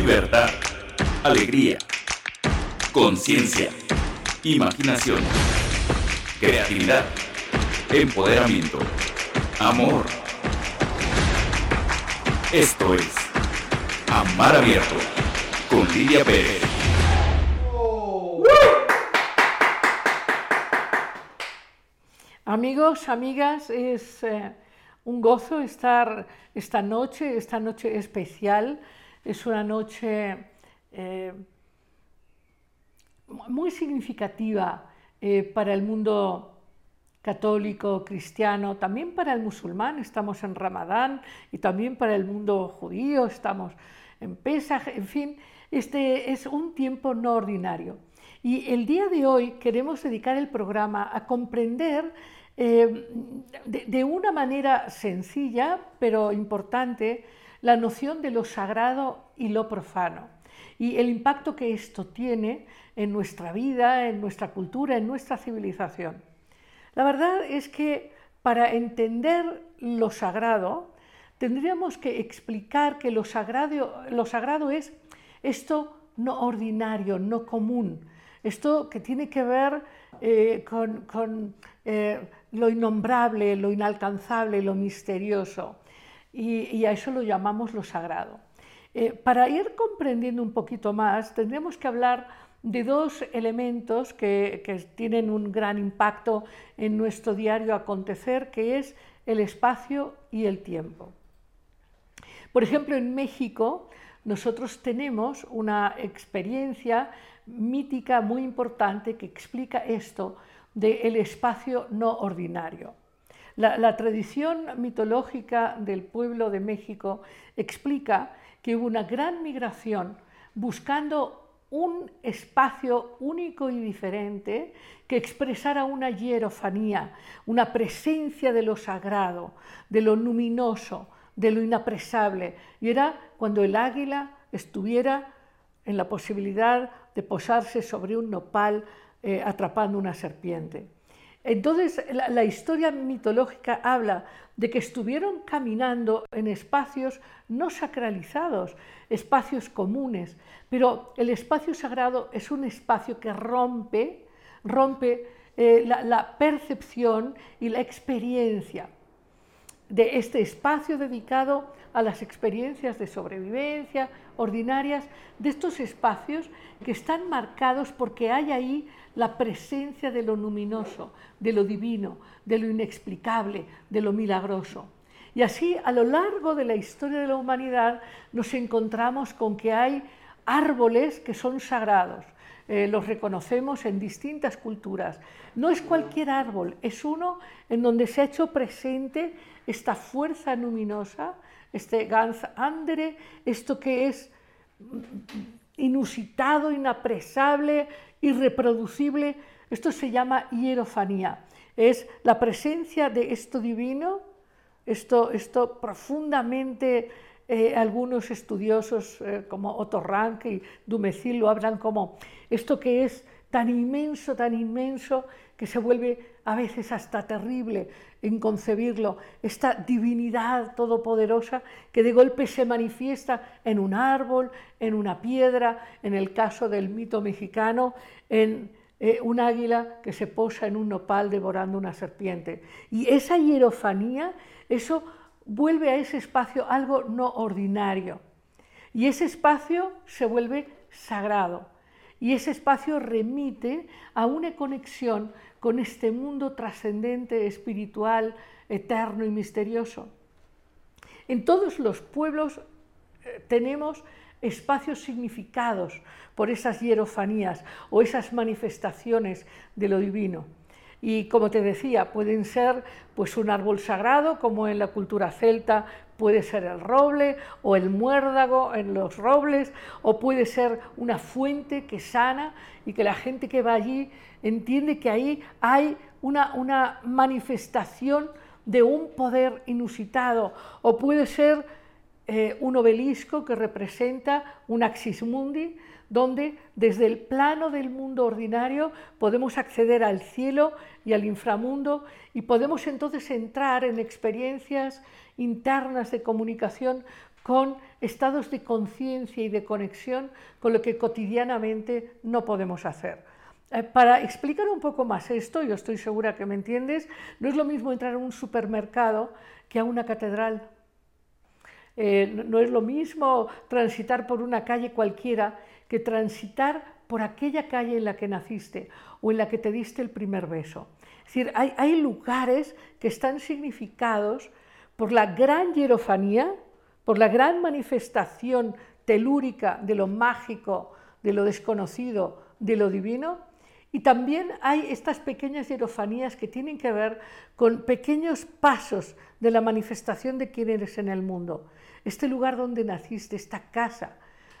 libertad, alegría, conciencia, imaginación, creatividad, empoderamiento, amor. Esto es Amar Abierto con Lidia Pérez. Amigos, amigas, es eh, un gozo estar esta noche, esta noche especial. Es una noche eh, muy significativa eh, para el mundo católico, cristiano, también para el musulmán, estamos en Ramadán, y también para el mundo judío, estamos en Pesaj, en fin, este es un tiempo no ordinario. Y el día de hoy queremos dedicar el programa a comprender eh, de, una manera sencilla, pero importante, la noción de lo sagrado y lo profano. Y el impacto que esto tiene en nuestra vida, en nuestra cultura, en nuestra civilización. La verdad es que para entender lo sagrado, tendríamos que explicar que lo sagrado, lo sagrado es esto no ordinario, no común, esto que tiene que ver eh, con, eh, lo innombrable, lo inalcanzable, lo misterioso, y, a eso lo llamamos lo sagrado. Eh, para ir comprendiendo un poquito más, tendríamos que hablar de dos elementos que, tienen un gran impacto en nuestro diario acontecer, que es el espacio y el tiempo. Por ejemplo, en México nosotros tenemos una experiencia mítica muy importante que explica esto del espacio no ordinario. La, tradición mitológica del pueblo de México explica que hubo una gran migración buscando un espacio único y diferente que expresara una hierofanía, una presencia de lo sagrado, de lo luminoso, de lo inapresable. Y era cuando el águila estuviera en la posibilidad de posarse sobre un nopal eh, atrapando una serpiente. Entonces, la, historia mitológica habla de que estuvieron caminando en espacios no sacralizados, espacios comunes, pero el espacio sagrado es un espacio que rompe, rompe eh, la percepción y la experiencia de este espacio dedicado a las experiencias de sobrevivencia ordinarias, de estos espacios que están marcados porque hay ahí la presencia de lo luminoso, de lo divino, de lo inexplicable, de lo milagroso. Y así a lo largo de la historia de la humanidad nos encontramos con que hay árboles que son sagrados, eh, los reconocemos en distintas culturas. No es cualquier árbol, es uno en donde se ha hecho presente esta fuerza luminosa, este Gans Andere, esto que es inusitado, inapresable, irreproducible, esto se llama hierofanía. Es la presencia de esto divino, esto, esto profundamente eh, algunos estudiosos eh, como Otto Rank y Dumézil lo hablan como esto que es tan inmenso, tan inmenso, que se vuelve a veces hasta terrible en concebirlo, esta divinidad todopoderosa que de golpe se manifiesta en un árbol, en una piedra, en el caso del mito mexicano, en eh, un águila que se posa en un nopal devorando una serpiente. Y esa hierofanía, eso vuelve a ese espacio algo no ordinario. Y ese espacio se vuelve sagrado. Y ese espacio remite a una conexión con este mundo trascendente, espiritual, eterno y misterioso. En todos los pueblos eh, tenemos espacios significados por esas hierofanías o esas manifestaciones de lo divino. Y como te decía, pueden ser pues un árbol sagrado, como en la cultura celta puede ser el roble o el muérdago en los robles, o puede ser una fuente que sana y que la gente que va allí entiende que ahí hay una, una manifestación de un poder inusitado, o puede ser eh, un obelisco que representa un axis mundi, donde desde el plano del mundo ordinario podemos acceder al cielo y al inframundo y podemos entonces entrar en experiencias internas de comunicación con estados de conciencia y de conexión con lo que cotidianamente no podemos hacer. Eh, para explicar un poco más esto, yo estoy segura que me entiendes, no es lo mismo entrar a un supermercado que a una catedral. Eh, no es lo mismo transitar por una calle cualquiera que transitar por aquella calle en la que naciste o en la que te diste el primer beso. Es decir, hay, hay lugares que están significados por la gran hierofanía, por la gran manifestación telúrica de lo mágico, de lo desconocido, de lo divino, y también hay estas pequeñas hierofanías que tienen que ver con pequeños pasos de la manifestación de quién eres en el mundo. Este lugar donde naciste, esta casa,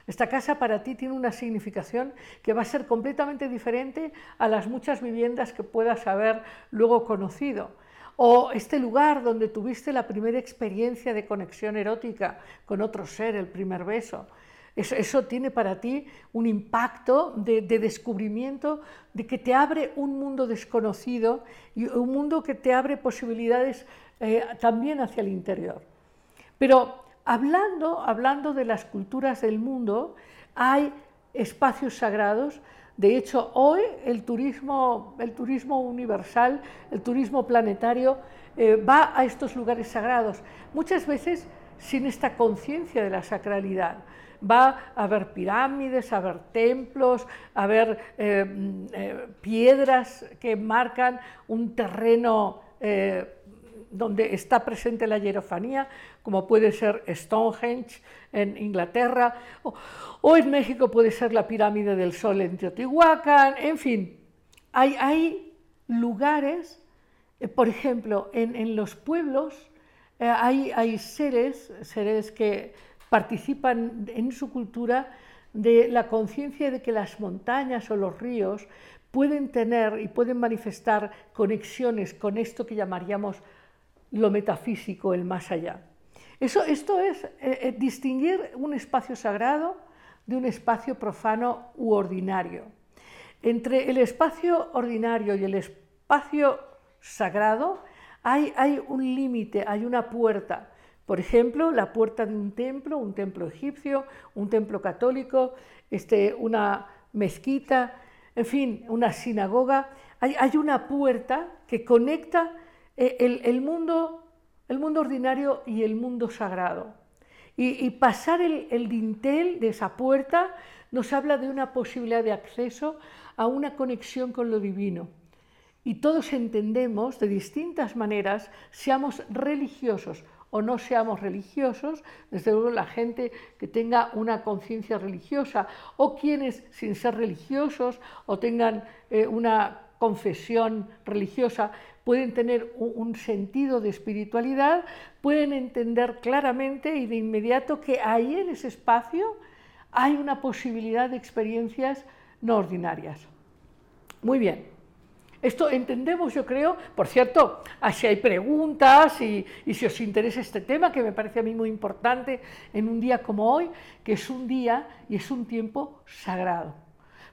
esta casa para ti tiene una significación que va a ser completamente diferente a las muchas viviendas que puedas haber luego conocido. O este lugar donde tuviste la primera experiencia de conexión erótica con otro ser, el primer beso. Eso, tiene para ti un impacto de, descubrimiento, de que te abre un mundo desconocido y un mundo que te abre posibilidades eh, también hacia el interior. Pero hablando, hablando de las culturas del mundo, hay espacios sagrados. De hecho, hoy el turismo, el turismo universal, el turismo planetario, eh, va a estos lugares sagrados, muchas veces sin esta conciencia de la sacralidad va a haber pirámides, a haber templos, a haber eh, eh, piedras que marcan un terreno eh, donde está presente la hierofanía, como puede ser Stonehenge en Inglaterra, o, en México puede ser la pirámide del Sol en Teotihuacán, en fin, hay, lugares, por ejemplo, en, los pueblos hay, hay seres, seres que participan en su cultura de la conciencia de que las montañas o los ríos pueden tener y pueden manifestar conexiones con esto que llamaríamos lo metafísico, el más allá. Eso, esto es eh, eh, distinguir un espacio sagrado de un espacio profano u ordinario. Entre el espacio ordinario y el espacio sagrado hay, hay un límite, hay una puerta. Por ejemplo, la puerta de un templo, un templo egipcio, un templo católico, este, una mezquita, en fin, una sinagoga. Hay, una puerta que conecta eh, el, mundo, ordinario y el mundo sagrado. Y, pasar el, el, dintel de esa puerta nos habla de una posibilidad de acceso a una conexión con lo divino. Y todos entendemos de distintas maneras, seamos religiosos o no seamos religiosos, desde luego la gente que tenga una conciencia religiosa o quienes sin ser religiosos o tengan eh, una confesión religiosa pueden tener un, sentido de espiritualidad, pueden entender claramente y de inmediato que ahí en ese espacio hay una posibilidad de experiencias no ordinarias. Muy bien. Esto entendemos, yo creo, por cierto, si hay preguntas y, si os interesa este tema, que me parece a mí muy importante en un día como hoy, que es un día y es un tiempo sagrado.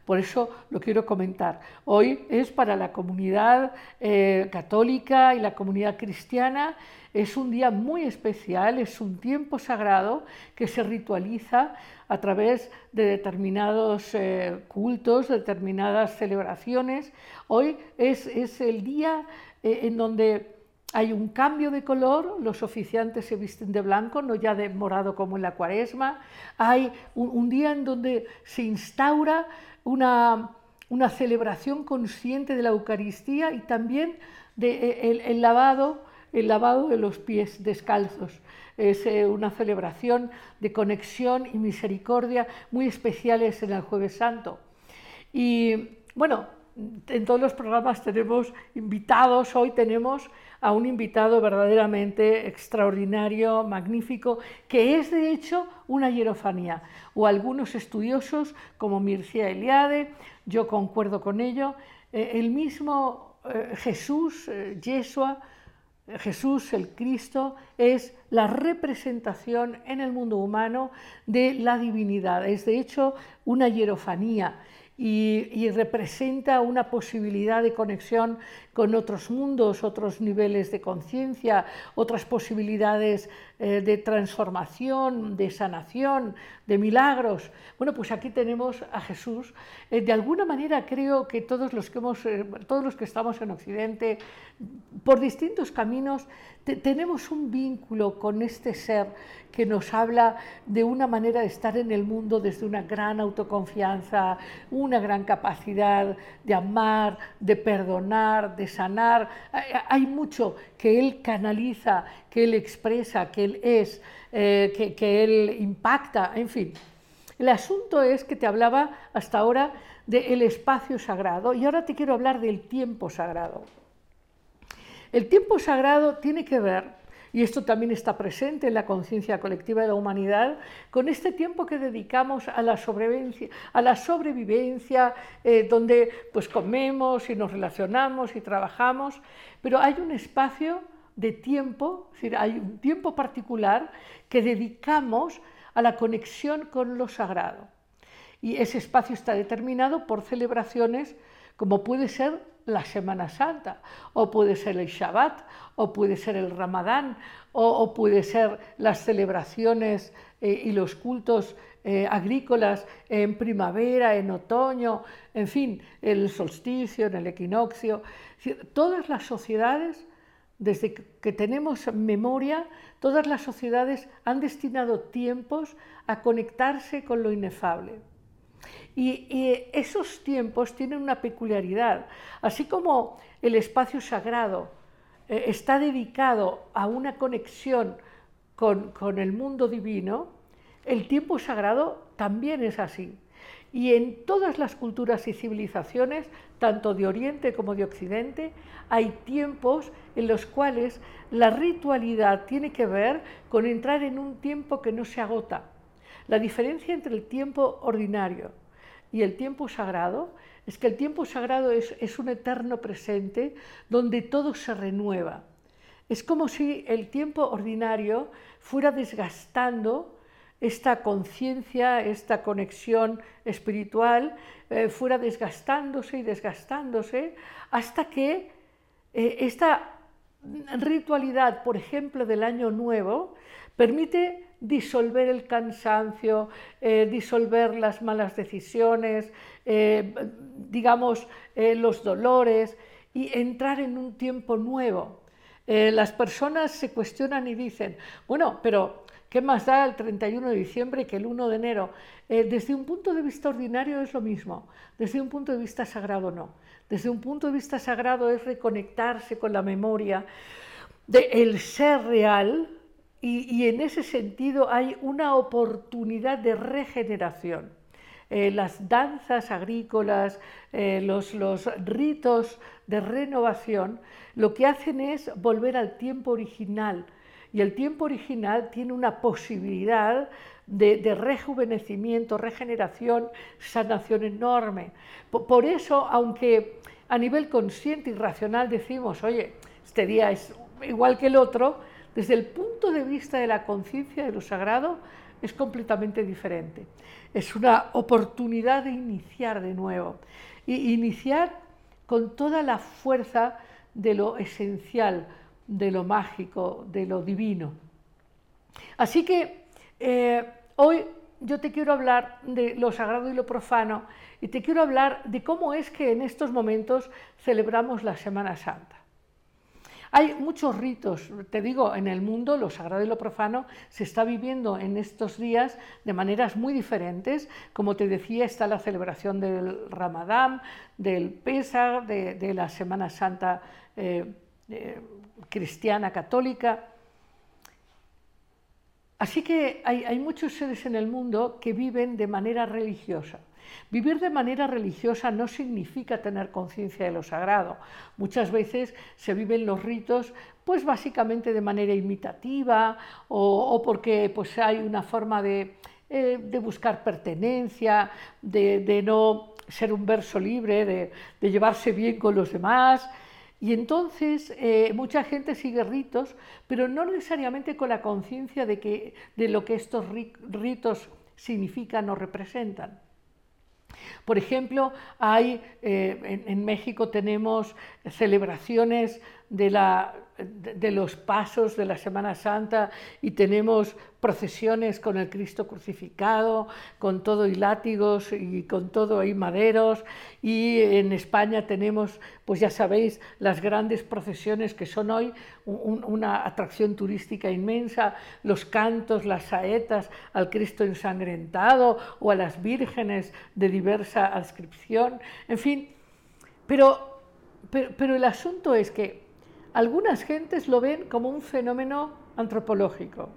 Por eso lo quiero comentar. Hoy es para la comunidad eh, católica y la comunidad cristiana, es un día muy especial, es un tiempo sagrado que se ritualiza a través de determinados eh, cultos, determinadas celebraciones. Hoy es, el día eh, en donde hay un cambio de color, los oficiantes se visten de blanco, no ya de morado como en la cuaresma. Hay un, día en donde se instaura una, celebración consciente de la Eucaristía y también de, eh, el lavado el lavado de los pies descalzos. Es eh, una celebración de conexión y misericordia muy especiales en el Jueves Santo. Y bueno, en todos los programas tenemos invitados, hoy tenemos a un invitado verdaderamente extraordinario, magnífico, que es de hecho una hierofanía, o algunos estudiosos como Mircea Eliade, yo concuerdo con ello, eh, el mismo eh, Jesús, Yeshua, Jesús, el Cristo, es la representación en el mundo humano de la divinidad. Es de hecho una hierofanía y, representa una posibilidad de conexión con otros mundos, otros niveles de conciencia, otras posibilidades eh, de transformación, de sanación, de milagros. Bueno, pues aquí tenemos a Jesús. Eh, de alguna manera creo que todos los que, hemos, eh, todos los que estamos en Occidente, por distintos caminos, tenemos un vínculo con este ser que nos habla de una manera de estar en el mundo desde una gran autoconfianza, una gran capacidad de amar, de perdonar, de sanar. Hay mucho que él canaliza, que él expresa, que él es, eh, que, que él impacta, en fin. El asunto es que te hablaba hasta ahora del espacio sagrado y ahora te quiero hablar del tiempo sagrado. El tiempo sagrado tiene que ver, y esto también está presente en la conciencia colectiva de la humanidad, con este tiempo que dedicamos a la sobrevivencia, a la sobrevivencia eh, donde pues comemos y nos relacionamos y trabajamos, pero hay un espacio de tiempo, es decir, hay un tiempo particular que dedicamos a la conexión con lo sagrado. Y ese espacio está determinado por celebraciones como puede ser la Semana Santa, o puede ser el Shabbat, o puede ser el Ramadán, o, puede ser las celebraciones eh, y los cultos eh, agrícolas en primavera, en otoño, en fin, el solsticio, en el equinoccio. Todas las sociedades, desde que tenemos memoria, todas las sociedades han destinado tiempos a conectarse con lo inefable. Y, esos tiempos tienen una peculiaridad. Así como el espacio sagrado eh, está dedicado a una conexión con, con el mundo divino, el tiempo sagrado también es así. Y en todas las culturas y civilizaciones, tanto de Oriente como de Occidente, hay tiempos en los cuales la ritualidad tiene que ver con entrar en un tiempo que no se agota. La diferencia entre el tiempo ordinario y el tiempo sagrado es que el tiempo sagrado es, un eterno presente donde todo se renueva. Es como si el tiempo ordinario fuera desgastando esta conciencia, esta conexión espiritual, eh, fuera desgastándose y desgastándose hasta que eh, esta ritualidad, por ejemplo, del año nuevo, permite disolver el cansancio, eh, disolver las malas decisiones, eh, digamos, eh, los dolores y entrar en un tiempo nuevo. las personas se cuestionan y dicen, bueno, pero ¿qué más da el 31 de diciembre que el 1 de enero? desde un punto de vista ordinario es lo mismo, desde un punto de vista sagrado no. Desde un punto de vista sagrado es reconectarse con la memoria del ser real, y, en ese sentido hay una oportunidad de regeneración. Eh, las danzas agrícolas, eh, los, ritos de renovación, lo que hacen es volver al tiempo original. Y el tiempo original tiene una posibilidad de, rejuvenecimiento, regeneración, sanación enorme. por, eso, aunque a nivel consciente y racional decimos, oye, este día es igual que el otro, desde el punto de vista de la conciencia de lo sagrado, es completamente diferente. Es una oportunidad de iniciar de nuevo. Y iniciar con toda la fuerza de lo esencial, de lo mágico, de lo divino. Así que eh, hoy yo te quiero hablar de lo sagrado y lo profano y te quiero hablar de cómo es que en estos momentos celebramos la Semana Santa. Hay muchos ritos, te digo, en el mundo lo sagrado y lo profano se está viviendo en estos días de maneras muy diferentes. Como te decía, está la celebración del Ramadán, del Pesach, de, la Semana Santa eh, eh, cristiana católica. Así que hay muchos seres en el mundo que viven de manera religiosa. Vivir de manera religiosa no significa tener conciencia de lo sagrado. Muchas veces se viven los ritos pues básicamente de manera imitativa o, porque pues hay una forma de, eh, buscar pertenencia, de, no ser un verso libre, de, llevarse bien con los demás. Y entonces eh, mucha gente sigue ritos, pero no necesariamente con la conciencia de, que, de lo que estos ritos significan o representan. Por ejemplo, hay, eh, en, México tenemos celebraciones de la de los pasos de la Semana Santa y tenemos procesiones con el Cristo crucificado, con todo y látigos y con todo y maderos. Y en España tenemos, pues ya sabéis, las grandes procesiones que son hoy una atracción turística inmensa, los cantos, las saetas al Cristo ensangrentado o a las vírgenes de diversa adscripción, en fin. pero, pero el asunto es que algunas gentes lo ven como un fenómeno antropológico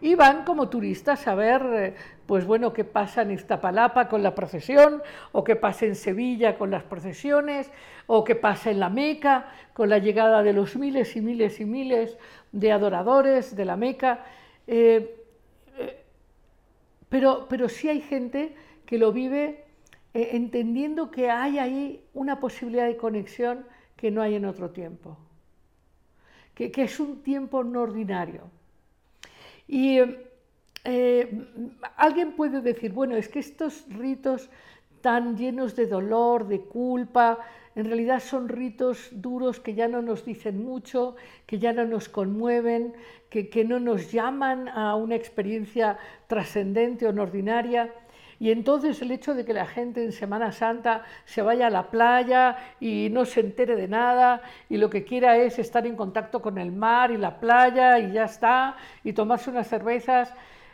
y van como turistas a ver, eh, pues bueno, qué pasa en Iztapalapa con la procesión, o qué pasa en Sevilla con las procesiones, o qué pasa en la Meca con la llegada de los miles y miles y miles de adoradores de la Meca. Eh, eh, pero, pero sí hay gente que lo vive entendiendo que hay ahí una posibilidad de conexión que no hay en otro tiempo que, es un tiempo no ordinario. Y eh, alguien puede decir, bueno, es que estos ritos tan llenos de dolor, de culpa, en realidad son ritos duros que ya no nos dicen mucho, que ya no nos conmueven, que, que no nos llaman a una experiencia trascendente o no ordinaria. Y entonces el hecho de que la gente en Semana Santa se vaya a la playa y no se entere de nada y lo que quiera es estar en contacto con el mar y la playa y ya está, y tomarse unas cervezas,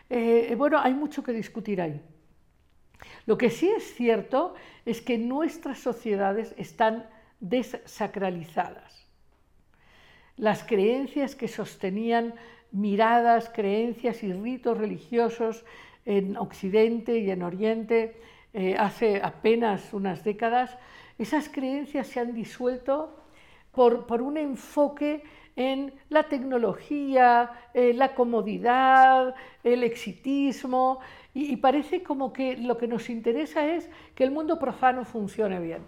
eh, bueno, hay mucho que discutir ahí. Lo que sí es cierto es que nuestras sociedades están desacralizadas. Las creencias que sostenían miradas, creencias y ritos religiosos en Occidente y en Oriente eh, hace apenas unas décadas, esas creencias se han disuelto por, un enfoque en la tecnología, eh, la comodidad, el exitismo, y, parece como que lo que nos interesa es que el mundo profano funcione bien.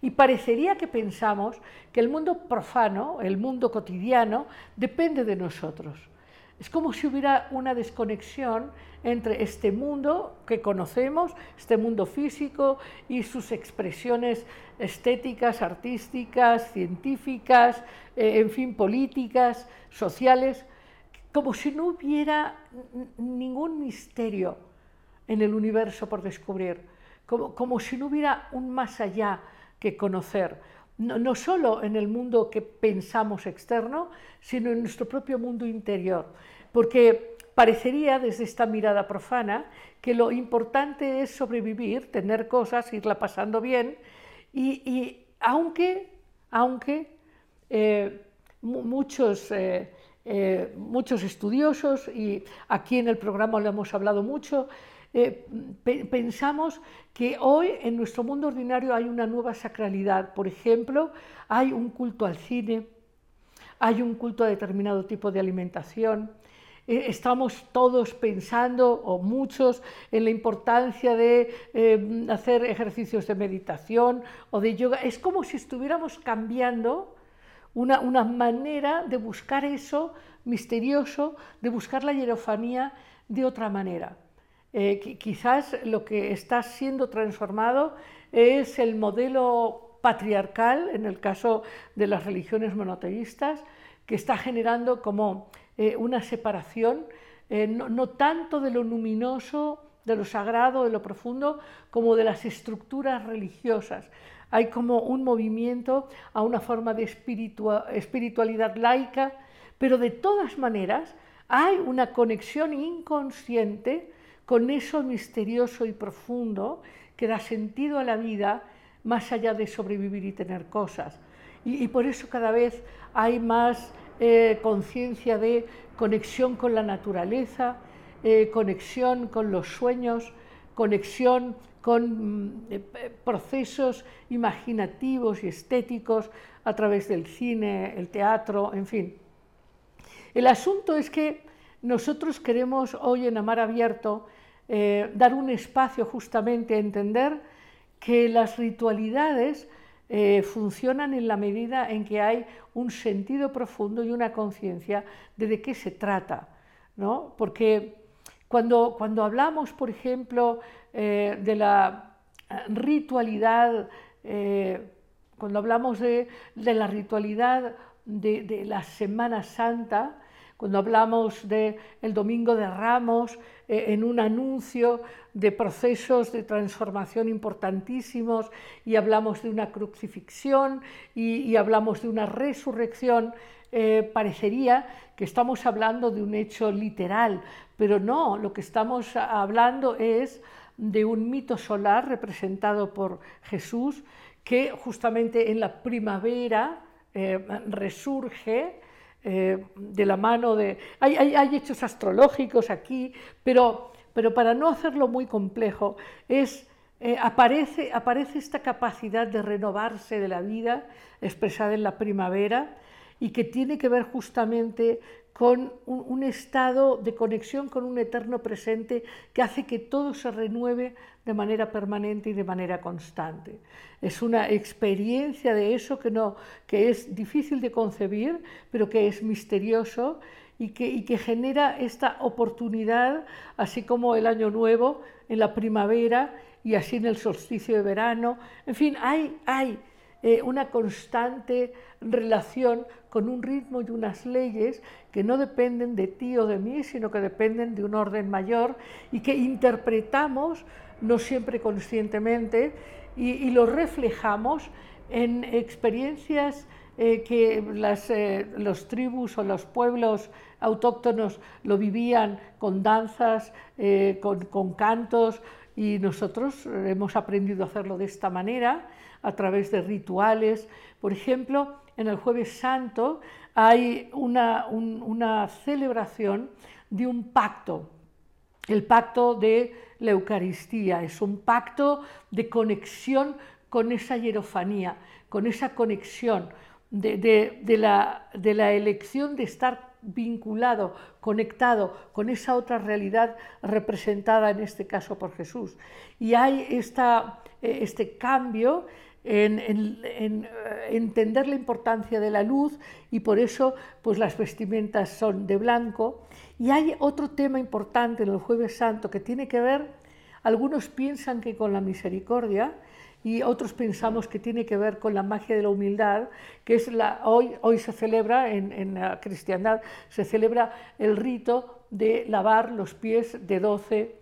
Y parecería que pensamos que el mundo profano, el mundo cotidiano, depende de nosotros. Es como si hubiera una desconexión entre este mundo que conocemos, este mundo físico y sus expresiones estéticas, artísticas, científicas, eh, en fin, políticas, sociales, como si no hubiera ningún misterio en el universo por descubrir, como, si no hubiera un más allá que conocer, no, solo en el mundo que pensamos externo, sino en nuestro propio mundo interior. Porque parecería desde esta mirada profana que lo importante es sobrevivir, tener cosas, irla pasando bien, y, aunque, aunque eh, muchos, eh, eh, muchos estudiosos, y aquí en el programa lo hemos hablado mucho, pensamos que hoy en nuestro mundo ordinario hay una nueva sacralidad. Por ejemplo, hay un culto al cine, hay un culto a determinado tipo de alimentación, eh, estamos todos pensando, o muchos, en la importancia de eh, hacer ejercicios de meditación o de yoga. Es como si estuviéramos cambiando una, manera de buscar eso misterioso, de buscar la hierofanía de otra manera. Eh, quizás lo que está siendo transformado es el modelo patriarcal, en el caso de las religiones monoteístas, que está generando como eh, una separación, eh, no, tanto de lo luminoso, de lo sagrado, de lo profundo, como de las estructuras religiosas. Hay como un movimiento a una forma de espiritualidad laica, pero de todas maneras hay una conexión inconsciente con eso misterioso y profundo que da sentido a la vida más allá de sobrevivir y tener cosas. y por eso cada vez hay más eh, conciencia de conexión con la naturaleza, eh, conexión con los sueños, conexión con mm, eh, procesos imaginativos y estéticos a través del cine, el teatro, en fin. El asunto es que nosotros queremos hoy en Amar Abierto dar un espacio justamente a entender que las ritualidades eh, funcionan en la medida en que hay un sentido profundo y una conciencia de de qué se trata, ¿no? Porque cuando, cuando hablamos, por ejemplo, eh, de la ritualidad, eh, cuando hablamos de, la ritualidad de, la Semana Santa, cuando hablamos del el Domingo de Ramos, eh, en un anuncio de procesos de transformación importantísimos, y hablamos de una crucifixión y, hablamos de una resurrección, parecería que estamos hablando de un hecho literal, pero no, lo que estamos hablando es de un mito solar representado por Jesús que justamente en la primavera eh, resurge eh, de la mano de... Hay, hechos astrológicos aquí, pero, pero, para no hacerlo muy complejo, es, eh, aparece, aparece esta capacidad de renovarse de la vida expresada en la primavera y que tiene que ver justamente con un, estado de conexión con un eterno presente que hace que todo se renueve de manera permanente y de manera constante. Es una experiencia de eso que, no, que es difícil de concebir, pero que es misterioso y que, y que genera esta oportunidad, así como el año nuevo, en la primavera y así en el solsticio de verano. En fin, hay, hay eh, una constante relación con un ritmo y unas leyes que no dependen de ti o de mí, sino que dependen de un orden mayor y que interpretamos, no siempre conscientemente, y, lo reflejamos en experiencias eh, que las, eh, los tribus o los pueblos autóctonos lo vivían con danzas, con, con cantos, y nosotros hemos aprendido a hacerlo de esta manera a través de rituales. Por ejemplo, en el jueves santo hay una, celebración de un pacto, el pacto de la Eucaristía. Es un pacto de conexión con esa hierofanía, con esa conexión de, la, de, la, elección de estar vinculado, conectado con esa otra realidad representada en este caso por Jesús. Y hay esta, eh, este cambio en, eh, entender la importancia de la luz y por eso pues las vestimentas son de blanco. Y hay otro tema importante en el jueves santo que tiene que ver, algunos piensan que con la misericordia y otros pensamos que tiene que ver con la magia de la humildad, que es la, hoy, hoy se celebra en, en la cristiandad, se celebra el rito de lavar los pies de 12,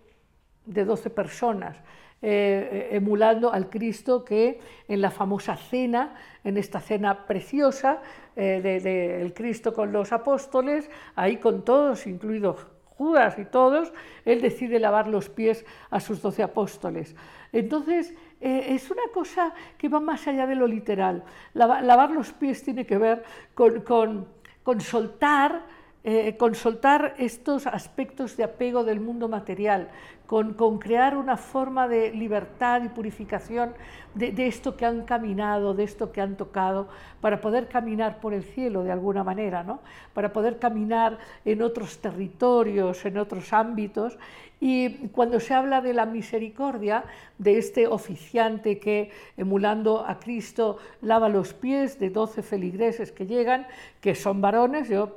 de 12 personas. Eh, emulando al Cristo que en la famosa cena, en esta cena preciosa del eh, de, Cristo con los apóstoles, ahí con todos, incluidos Judas y todos, él decide lavar los pies a sus doce apóstoles. Entonces, eh, es una cosa que va más allá de lo literal. lavar los pies tiene que ver con, con, con soltar eh, con soltar estos aspectos de apego del mundo material, con, crear una forma de libertad y purificación de, esto que han caminado, de esto que han tocado, para poder caminar por el cielo de alguna manera, ¿no? para poder caminar en otros territorios, en otros ámbitos. Y cuando se habla de la misericordia, de este oficiante que, emulando a Cristo, lava los pies de doce feligreses que llegan, que son varones, yo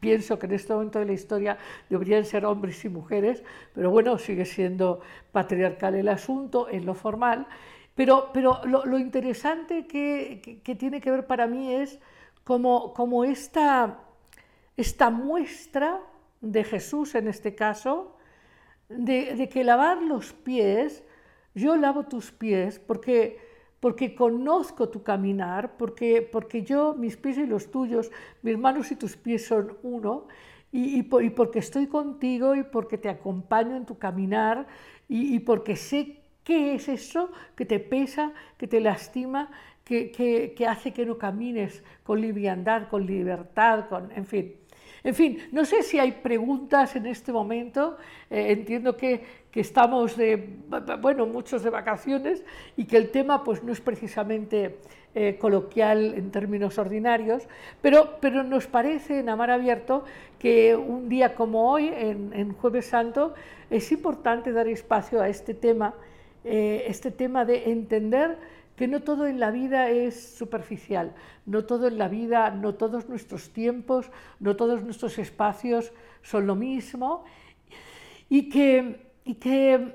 pienso que en este momento de la historia deberían ser hombres y mujeres, pero bueno, sigue siendo patriarcal el asunto en lo formal. Pero, pero lo, interesante que, tiene que ver para mí es como, como esta, esta muestra de Jesús en este caso, de que lavar los pies, yo lavo tus pies porque porque conozco tu caminar, porque, porque yo, mis pies y los tuyos, mis manos y tus pies son uno, y, porque estoy contigo y porque te acompaño en tu caminar y, porque sé qué es eso que te pesa, que te lastima, que, que, hace que no camines con liviandad, con libertad, con, en fin. En fin, no sé si hay preguntas en este momento. Eh, entiendo que, estamos de, bueno, muchos de vacaciones y que el tema pues no es precisamente eh, coloquial en términos ordinarios, pero, pero nos parece en Amar Abierto que un día como hoy, en, Jueves Santo, es importante dar espacio a este tema, eh, este tema de entender que no todo en la vida es superficial, no todo en la vida, no todos nuestros tiempos, no todos nuestros espacios son lo mismo y que, y que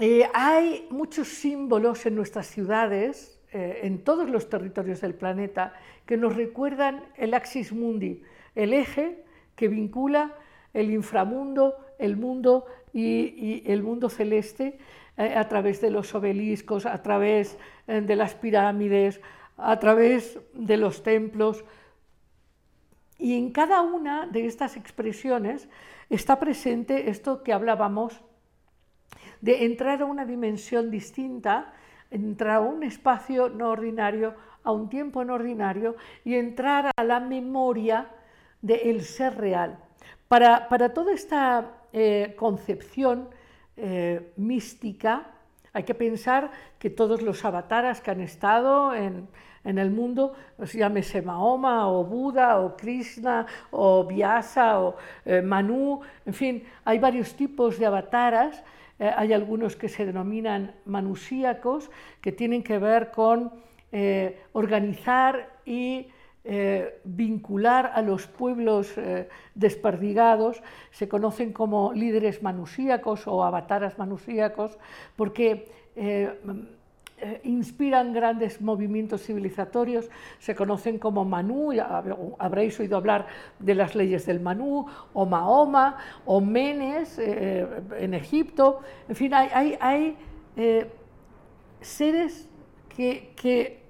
eh, hay muchos símbolos en nuestras ciudades, eh, en todos los territorios del planeta, que nos recuerdan el axis mundi, el eje que vincula el inframundo, el mundo y, el mundo celeste eh, a través de los obeliscos, a través de las pirámides, a través de los templos. Y en cada una de estas expresiones está presente esto que hablábamos de entrar a una dimensión distinta, entrar a un espacio no ordinario, a un tiempo no ordinario y entrar a la memoria del ser real. Para, toda esta eh, concepción eh, mística, hay que pensar que todos los avataras que han estado en, el mundo, pues llámese Mahoma o Buda o Krishna o Vyasa o eh, Manu, en fin, hay varios tipos de avataras, hay algunos que se denominan manusíacos, que tienen que ver con organizar y eh, vincular a los pueblos eh, desperdigados, se conocen como líderes manusíacos o avataras manusíacos, porque eh, inspiran grandes movimientos civilizatorios, se conocen como Manú, habréis oído hablar de las leyes del Manú, o Mahoma, o Menes en Egipto, en fin, hay, seres que, que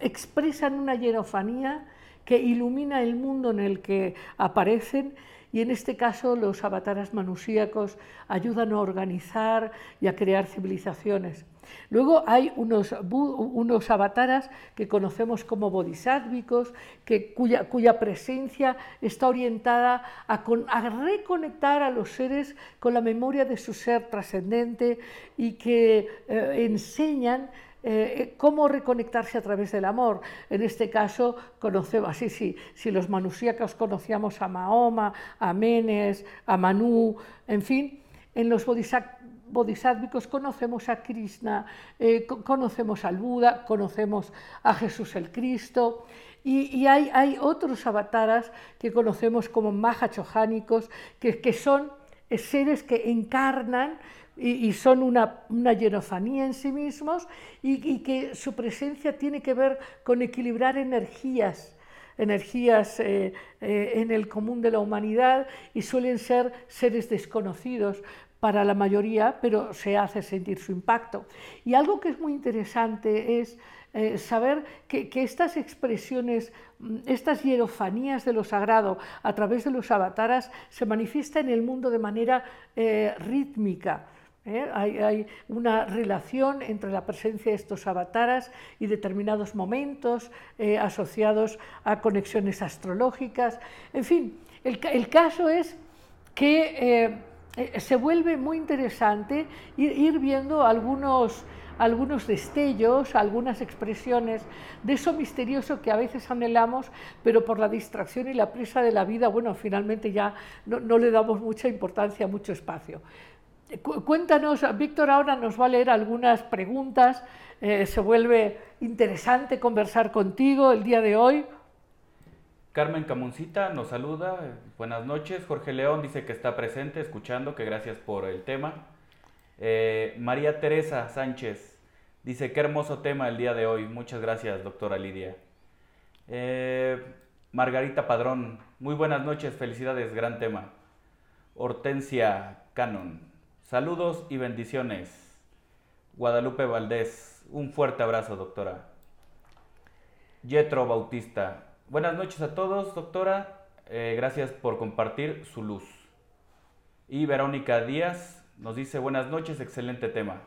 expresan una hierofanía que ilumina el mundo en el que aparecen y en este caso los avataras manusíacos ayudan a organizar y a crear civilizaciones. Luego hay unos, unos avataras que conocemos como bodhisáttvicos, que, cuya, presencia está orientada a, a, reconectar a los seres con la memoria de su ser trascendente y que eh, enseñan eh, cómo reconectarse a través del amor. En este caso, conocemos, así sí, si los manusíacos conocíamos a Mahoma, a Menes, a Manu, en fin, en los bodhisáttvicos conocemos a Krishna, eh, conocemos al Buda, conocemos a Jesús el Cristo. Y, hay, hay, otros avataras que conocemos como mahachohánicos, que, que son seres que encarnan y, son una, una, en sí mismos y, que su presencia tiene que ver con equilibrar energías, energías eh, eh, en el común de la humanidad y suelen ser seres desconocidos para la mayoría, pero se hace sentir su impacto. Y algo que es muy interesante es eh, saber que, estas expresiones, mm, estas hierofanías de lo sagrado a través de los avataras se manifiestan en el mundo de manera rítmica. ¿Eh? Hay, una relación entre la presencia de estos avataras y determinados momentos eh, asociados a conexiones astrológicas. En fin, el, caso es que eh, se vuelve muy interesante ir, viendo algunos, destellos, algunas expresiones de eso misterioso que a veces anhelamos, pero por la distracción y la prisa de la vida, bueno, finalmente ya no le damos mucha importancia, mucho espacio. Cuéntanos, Víctor ahora nos va a leer algunas preguntas, eh, se vuelve interesante conversar contigo el día de hoy. Carmen Camuncita nos saluda, buenas noches. Jorge León dice que está presente, escuchando, que gracias por el tema. Eh, María Teresa Sánchez dice, qué hermoso tema el día de hoy. Muchas gracias, doctora Lidia. Eh, Margarita Padrón, muy buenas noches, felicidades, gran tema. Hortensia Canon, Saludos y bendiciones. Guadalupe Valdés, un fuerte abrazo, doctora. Yetro Bautista, buenas noches a todos, doctora. Eh, gracias por compartir su luz. Y Verónica Díaz nos dice, buenas noches, excelente tema.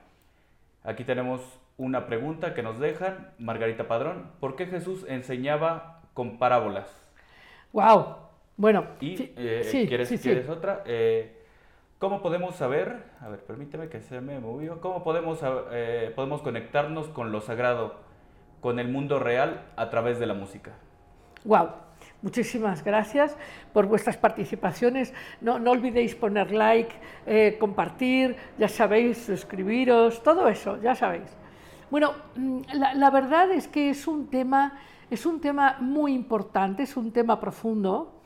Aquí tenemos una pregunta que nos dejan, Margarita Padrón. ¿Por qué Jesús enseñaba con parábolas? Wow. Bueno, y eh, ¿quieres, otra? Eh, ¿Cómo podemos saber, a ver, permíteme que se me movió, cómo podemos, eh, podemos conectarnos con lo sagrado, con el mundo real a través de la música? Wow, muchísimas gracias por vuestras participaciones. No, no olvidéis poner like, eh, compartir, ya sabéis, suscribiros, todo eso, ya sabéis. Bueno, mm, la, verdad es que es un tema, es un tema muy importante, es un tema profundo.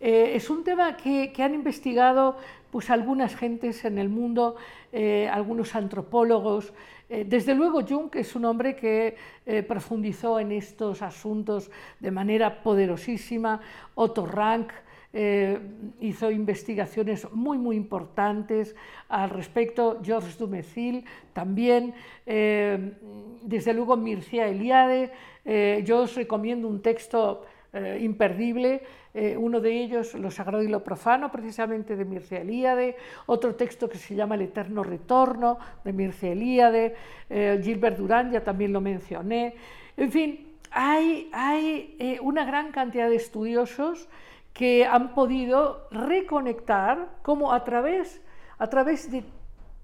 Eh, es un tema que, han investigado pues, algunas gentes en el mundo, eh, algunos antropólogos. Eh, desde luego Jung es un hombre que profundizó en estos asuntos de manera poderosísima. Otto Rank eh, hizo investigaciones muy, muy importantes al respecto, Georges Dumézil también, eh, desde luego Mircea Eliade, eh, yo os recomiendo un texto imperdible, uno de ellos, Lo Sagrado y lo Profano, precisamente de Mircea Eliade, otro texto que se llama El Eterno Retorno, de Mircea Eliade, Gilbert Durán, ya también lo mencioné, en fin, hay, hay una gran cantidad de estudiosos que han podido reconectar como a través, a través de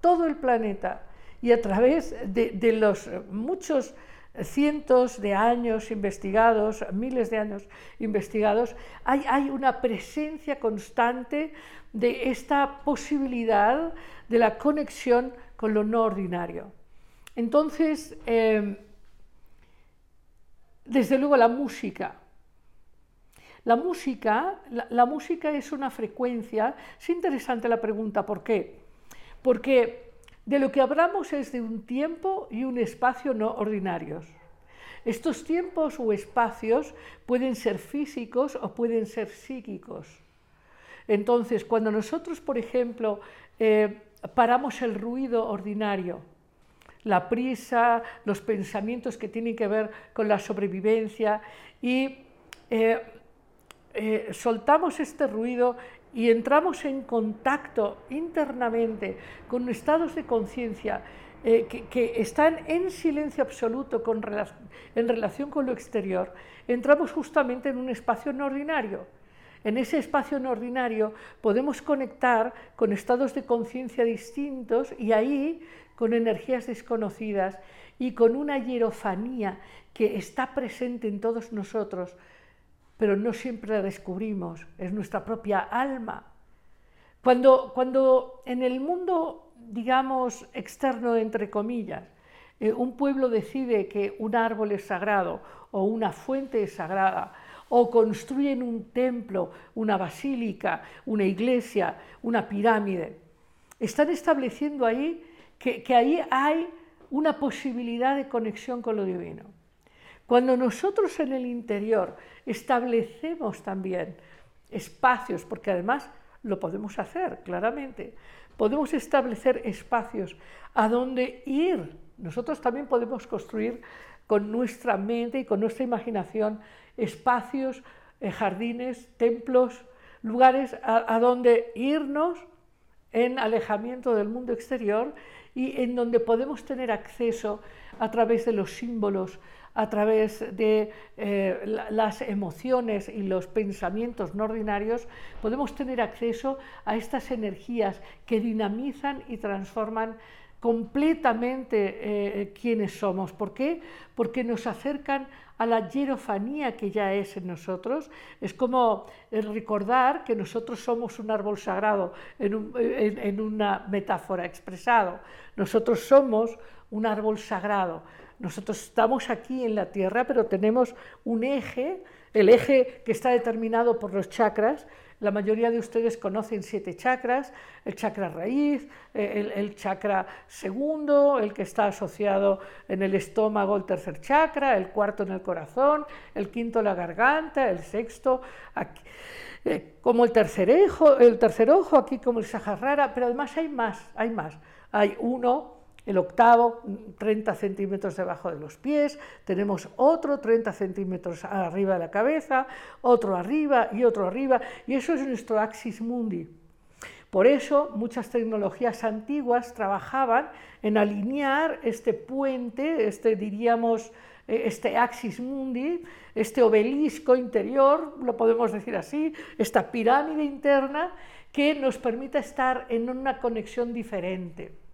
todo el planeta y a través de, los muchos cientos de años investigados, miles de años investigados, hay, hay, una presencia constante de esta posibilidad de la conexión con lo no ordinario. Entonces, eh, desde luego la música, la música, la, música es una frecuencia, es interesante la pregunta, ¿por qué? Porque de lo que hablamos es de un tiempo y un espacio no ordinarios. Estos tiempos o espacios pueden ser físicos o pueden ser psíquicos. Entonces, cuando nosotros, por ejemplo, eh, paramos el ruido ordinario, la prisa, los pensamientos que tienen que ver con la sobrevivencia y eh, eh, soltamos este ruido y entramos en contacto internamente con estados de conciencia eh, que, están en silencio absoluto en relación con lo exterior, entramos justamente en un espacio no ordinario. En ese espacio no ordinario podemos conectar con estados de conciencia distintos y ahí con energías desconocidas y con una hierofanía que está presente en todos nosotros, pero no siempre la descubrimos, es nuestra propia alma. Cuando, cuando en el mundo, digamos, externo, entre comillas, eh, un pueblo decide que un árbol es sagrado o una fuente es sagrada, o construyen un templo, una basílica, una iglesia, una pirámide, están estableciendo ahí que, que ahí hay una posibilidad de conexión con lo divino. Cuando nosotros en el interior establecemos también espacios, porque además lo podemos hacer claramente, podemos establecer espacios a donde ir. Nosotros también podemos construir con nuestra mente y con nuestra imaginación espacios, eh, jardines, templos, lugares a, donde irnos en alejamiento del mundo exterior y en donde podemos tener acceso a través de los símbolos, a través de eh, las emociones y los pensamientos no ordinarios, podemos tener acceso a estas energías que dinamizan y transforman completamente eh, quienes somos. ¿Por qué? Porque nos acercan a la hierofanía que ya es en nosotros. Es como recordar que nosotros somos un árbol sagrado en, en una metáfora expresado. Nosotros somos un árbol sagrado. Nosotros estamos aquí en la Tierra, pero tenemos un eje, el eje que está determinado por los chakras. La mayoría de ustedes conocen siete chakras, el chakra raíz, el, chakra segundo, el que está asociado en el estómago, el tercer chakra, el cuarto en el corazón, el quinto la garganta, el sexto eh, como el tercer, ojo, el tercer ojo, aquí como el Sahasrara, pero además hay más, hay más. Hay uno el octavo 30 centímetros debajo de los pies, tenemos otro 30 centímetros arriba de la cabeza, otro arriba y otro arriba, y eso es nuestro axis mundi. Por eso muchas tecnologías antiguas trabajaban en alinear este puente, este diríamos, eh, este axis mundi, este obelisco interior, lo podemos decir así, esta pirámide interna que nos permita estar en una conexión diferente.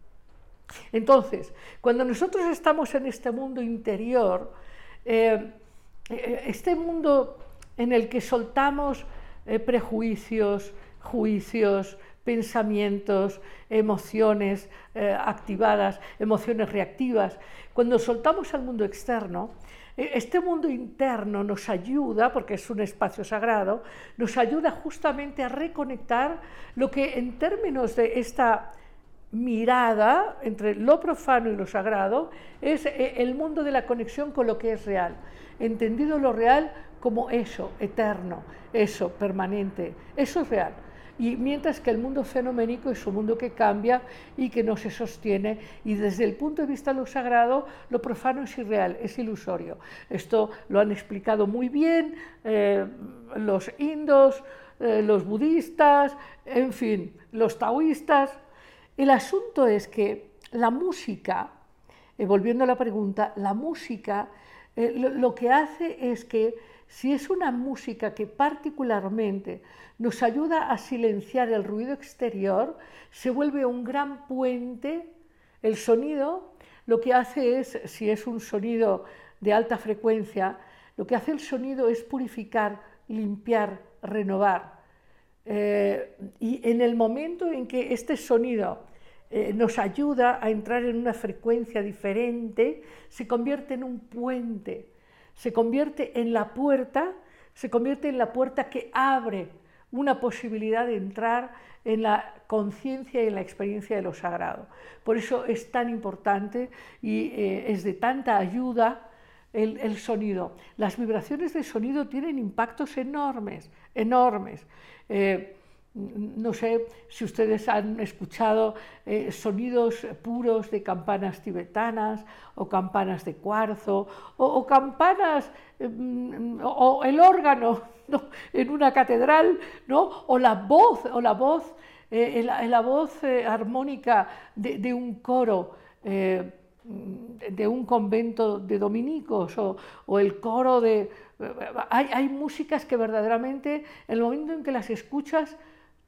Entonces, cuando nosotros estamos en este mundo interior, eh, eh, este mundo en el que soltamos eh, prejuicios, juicios, pensamientos, emociones activadas, emociones reactivas. Cuando soltamos al mundo externo, este mundo interno nos ayuda, porque es un espacio sagrado, nos ayuda justamente a reconectar lo que en términos de esta mirada entre lo profano y lo sagrado es eh, el mundo de la conexión con lo que es real. Entendido lo real como eso, eterno, eso, permanente, eso es real. Y mientras que el mundo fenoménico es un mundo que cambia y que no se sostiene, y desde el punto de vista de lo sagrado, lo profano es irreal, es ilusorio. Esto lo han explicado muy bien eh, los indos, eh, los budistas, en fin, los taoístas. El asunto es que la música, eh, volviendo a la pregunta, la música lo que hace es que si es una música que particularmente nos ayuda a silenciar el ruido exterior, se vuelve un gran puente. El sonido lo que hace es, si es un sonido de alta frecuencia, lo que hace el sonido es purificar, limpiar, renovar. Eh, y en el momento en que este sonido eh, nos ayuda a entrar en una frecuencia diferente, se convierte en un puente se convierte en la puerta, se convierte en la puerta que abre una posibilidad de entrar en la conciencia y en la experiencia de lo sagrado. Por eso es tan importante y eh, es de tanta ayuda el, sonido. Las vibraciones de sonido tienen impactos enormes, enormes. Eh, no sé si ustedes han escuchado eh, sonidos puros de campanas tibetanas o campanas de cuarzo o, campanas mm, o, el órgano en una catedral ¿no? o la voz o la voz eh, la, voz eh, armónica de, un coro de un convento de dominicos o, o el coro de hay, hay músicas que verdaderamente en el momento en que las escuchas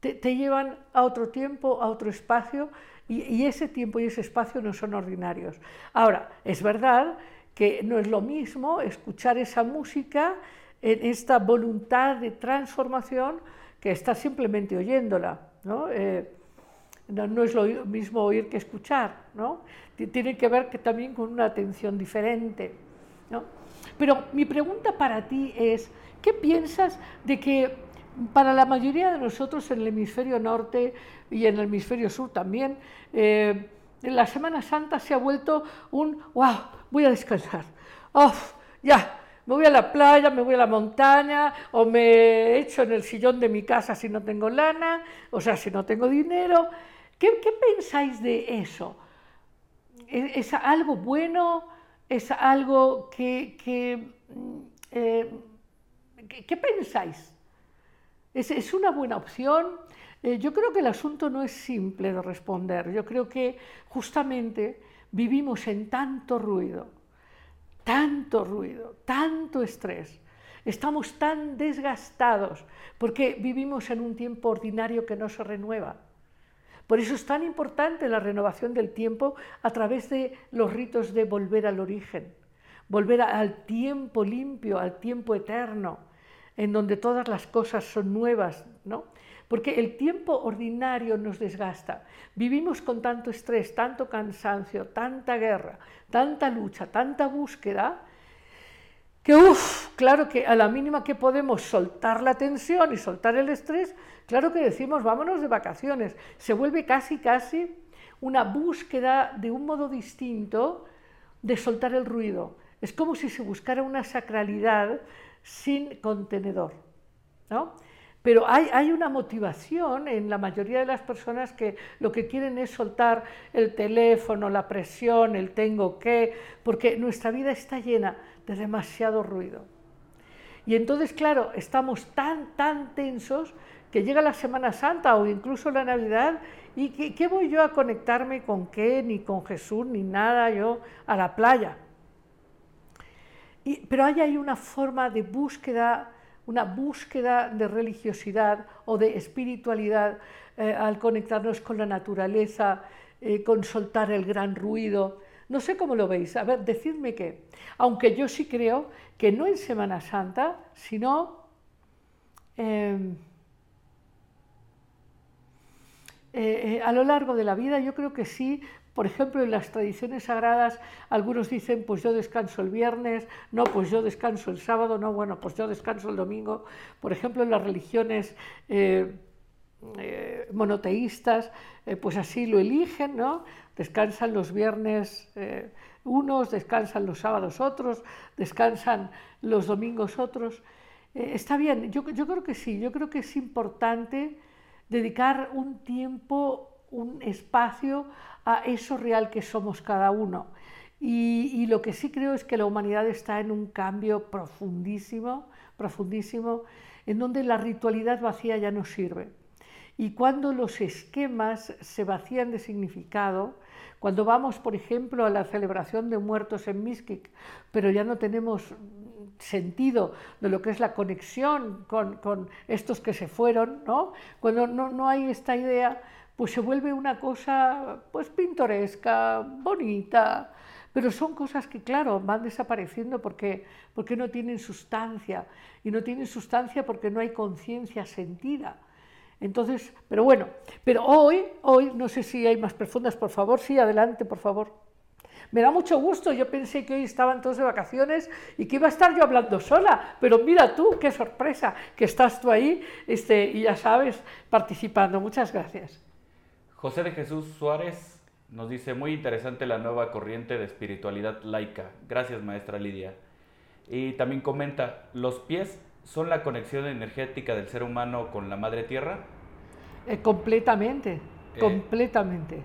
te, llevan a otro tiempo, a otro espacio, y, ese tiempo y ese espacio no son ordinarios. Ahora, es verdad que no es lo mismo escuchar esa música en esta voluntad de transformación que estar simplemente oyéndola. ¿no? Eh, no, es lo mismo oír que escuchar, ¿no? Tiene que ver que también con una atención diferente. ¿no? Pero mi pregunta para ti es, ¿qué piensas de que para la mayoría de nosotros en el hemisferio norte y en el hemisferio sur también, eh, la Semana Santa se ha vuelto un, wow, voy a descansar, oh, ya, me voy a la playa, me voy a la montaña, o me echo en el sillón de mi casa si no tengo lana, o sea, si no tengo dinero. ¿Qué, pensáis de eso? ¿Es, algo bueno? ¿Es algo que... mm, eh, ¿Qué pensáis? ¿Es, una buena opción? Eh, yo creo que el asunto no es simple de responder. Yo creo que justamente vivimos en tanto ruido, tanto ruido, tanto estrés. Estamos tan desgastados porque vivimos en un tiempo ordinario que no se renueva. Por eso es tan importante la renovación del tiempo a través de los ritos de volver al origen, volver al tiempo limpio, al tiempo eterno, en donde todas las cosas son nuevas, ¿no? Porque el tiempo ordinario nos desgasta. Vivimos con tanto estrés, tanto cansancio, tanta guerra, tanta lucha, tanta búsqueda, que, uff, claro que a la mínima que podemos soltar la tensión y soltar el estrés, claro que decimos vámonos de vacaciones. Se vuelve casi, casi una búsqueda de un modo distinto de soltar el ruido. Es como si se buscara una sacralidad sin contenedor. ¿no? Pero hay, hay, una motivación en la mayoría de las personas que lo que quieren es soltar el teléfono, la presión, el tengo que, porque nuestra vida está llena de demasiado ruido. Y entonces, claro, estamos tan, tan tensos que llega la Semana Santa o incluso la Navidad y ¿qué, voy yo a conectarme con qué, ni con Jesús, ni nada, yo a la playa? pero hay ahí una forma de búsqueda, una búsqueda de religiosidad o de espiritualidad eh, al conectarnos con la naturaleza, eh, con soltar el gran ruido. No sé cómo lo veis. A ver, decidme qué. Aunque yo sí creo que no en Semana Santa, sino em, eh, a lo largo de la vida yo creo que sí, por ejemplo, en las tradiciones sagradas, algunos dicen, pues yo descanso el viernes, no, pues yo descanso el sábado, no, bueno, pues yo descanso el domingo. Por ejemplo, en las religiones eh, eh, monoteístas, eh, pues así lo eligen, ¿no? Descansan los viernes unos, descansan los sábados otros, descansan los domingos otros. está bien, yo, yo creo que sí, yo creo que es importante dedicar un tiempo, un espacio a eso real que somos cada uno. Y, lo que sí creo es que la humanidad está en un cambio profundísimo, profundísimo, en donde la ritualidad vacía ya no sirve. Y cuando los esquemas se vacían de significado, cuando vamos, por ejemplo, a la celebración de muertos en Miskik, pero ya no tenemos sentido de lo que es la conexión con, con estos que se fueron, ¿no? cuando no, no hay esta idea pues se vuelve una cosa pues pintoresca, bonita, pero son cosas que claro van desapareciendo porque, porque no tienen sustancia y no tienen sustancia porque no hay conciencia sentida. Entonces, pero bueno, pero hoy, hoy, no sé si hay más profundas, por favor, sí, adelante, por favor. Me da mucho gusto, yo pensé que hoy estaban todos de vacaciones y que iba a estar yo hablando sola, pero mira tú, qué sorpresa que estás tú ahí este, y ya sabes, participando. Muchas gracias. José de Jesús Suárez nos dice, muy interesante la nueva corriente de espiritualidad laica. Gracias, maestra Lidia. Y también comenta, ¿los pies son la conexión energética del ser humano con la madre tierra? Eh, completamente, eh. completamente,